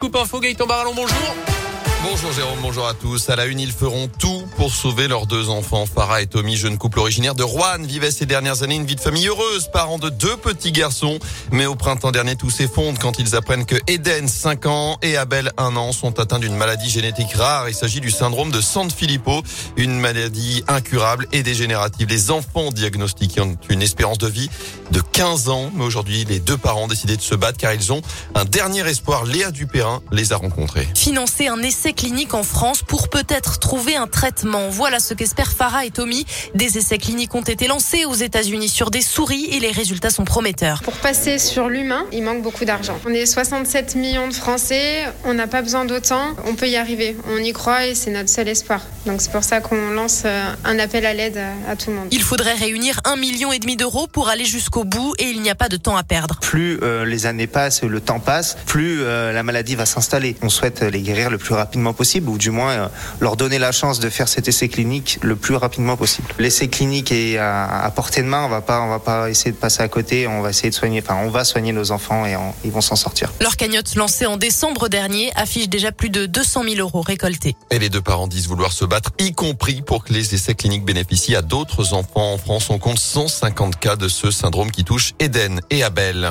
Coupe info, Gaëtan Barallon, bonjour. Bonjour Jérôme, bonjour à tous. À la une, ils feront tout pour sauver leurs deux enfants. Farah et Tommy, jeune couple originaire de Rouen, vivaient ces dernières années une vie de famille heureuse, parents de deux petits garçons. Mais au printemps dernier, tout s'effondre quand ils apprennent que Eden, 5 ans, et Abel, 1 an, sont atteints d'une maladie génétique rare. Il s'agit du syndrome de Sanfilippo, une maladie incurable et dégénérative. Les enfants diagnostiqués ont une espérance de vie de 15 ans. Mais aujourd'hui, les deux parents ont décidé de se battre car ils ont un dernier espoir. Léa Dupérin les a rencontrés. Financer un essai cliniques en France pour peut-être trouver un traitement. Voilà ce qu'espèrent Farah et Tommy. Des essais cliniques ont été lancés aux États-Unis sur des souris et les résultats sont prometteurs. Pour passer sur l'humain, il manque beaucoup d'argent. On est 67 millions de Français, on n'a pas besoin d'autant, on peut y arriver. On y croit et c'est notre seul espoir. Donc c'est pour ça qu'on lance euh, un appel à l'aide à tout le monde. Il faudrait réunir un million et demi d'euros pour aller jusqu'au bout et il n'y a pas de temps à perdre. Plus euh, les années passent, le temps passe, plus euh, la maladie va s'installer. On souhaite les guérir le plus rapidement possible, ou du moins euh, leur donner la chance de faire cet essai clinique le plus rapidement possible. L'essai clinique est à, portée de main, on va pas, on va pas essayer de passer à côté, on va essayer de soigner, enfin on va soigner nos enfants et ils vont s'en sortir. Leur cagnotte lancée en décembre dernier affiche déjà plus de 200 000 euros récoltés. Et les deux parents disent vouloir se battre, y compris pour que les essais cliniques bénéficient à d'autres enfants. En France, on compte 150 cas de ce syndrome qui touche Eden et Abel.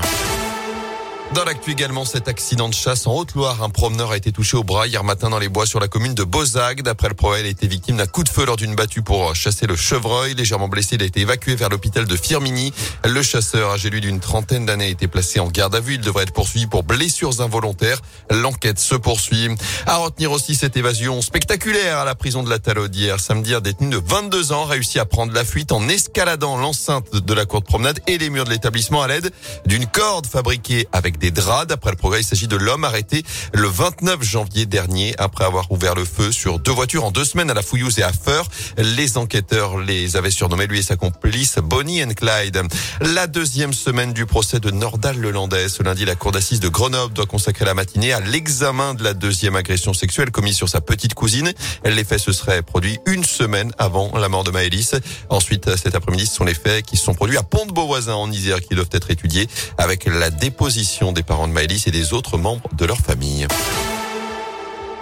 Dans l'actu également, cet accident de chasse en Haute-Loire. Un promeneur a été touché au bras hier matin dans les bois sur la commune de Bozac. D'après le progrès, il a été victime d'un coup de feu lors d'une battue pour chasser le chevreuil. Légèrement blessé, il a été évacué vers l'hôpital de Firmini. Le chasseur, âgé lui d'une trentaine d'années, a été placé en garde à vue. Il devrait être poursuivi pour blessures involontaires. L'enquête se poursuit. À retenir aussi cette évasion spectaculaire à la prison de la hier. Samedi, un détenu de 22 ans réussit à prendre la fuite en escaladant l'enceinte de la cour de promenade et les murs de l'établissement à l'aide d'une corde fabriquée avec des draps. D'après le progrès, il s'agit de l'homme arrêté le 29 janvier dernier après avoir ouvert le feu sur deux voitures en deux semaines à la Fouillouse et à Feur. Les enquêteurs les avaient surnommés, lui et sa complice, Bonnie and Clyde. La deuxième semaine du procès de Nordal-Lelandais. Ce lundi, la cour d'assises de Grenoble doit consacrer la matinée à l'examen de la deuxième agression sexuelle commise sur sa petite cousine. Les faits se seraient produits une semaine avant la mort de Maëlys. Ensuite, cet après-midi, ce sont les faits qui se sont produits à Pont-de-Beauvoisin en Isère qui doivent être étudiés avec la déposition des parents de Maëlys et des autres membres de leur famille.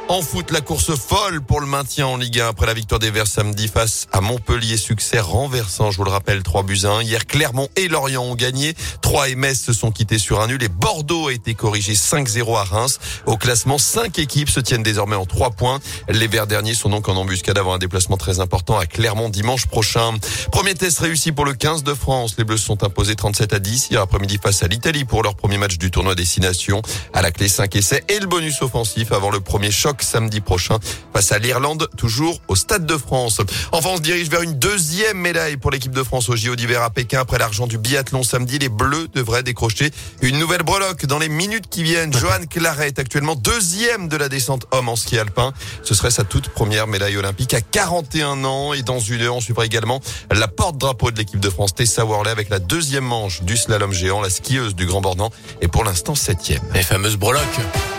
En foot, la course folle pour le maintien en Ligue 1 après la victoire des Verts samedi face à Montpellier. Succès renversant, je vous le rappelle, 3 buts à 1. Hier, Clermont et Lorient ont gagné. 3 et Metz se sont quittés sur un nul et Bordeaux a été corrigé 5-0 à Reims. Au classement, 5 équipes se tiennent désormais en 3 points. Les Verts derniers sont donc en embuscade avant un déplacement très important à Clermont dimanche prochain. Premier test réussi pour le 15 de France. Les Bleus sont imposés 37 à 10 hier après-midi face à l'Italie pour leur premier match du tournoi Destination. À la clé 5 essais et le bonus offensif avant le premier choc samedi prochain face à l'Irlande, toujours au Stade de France. Enfin, on se dirige vers une deuxième médaille pour l'équipe de France au JO d'hiver à Pékin. Après l'argent du biathlon samedi, les Bleus devraient décrocher une nouvelle breloque dans les minutes qui viennent. Johan Claret est actuellement deuxième de la descente homme en ski alpin. Ce serait sa toute première médaille olympique à 41 ans. Et dans une heure, on suivra également la porte-drapeau de l'équipe de France, Tessa Worley, avec la deuxième manche du slalom géant. La skieuse du Grand Bornand est pour l'instant septième. Les fameuses breloques.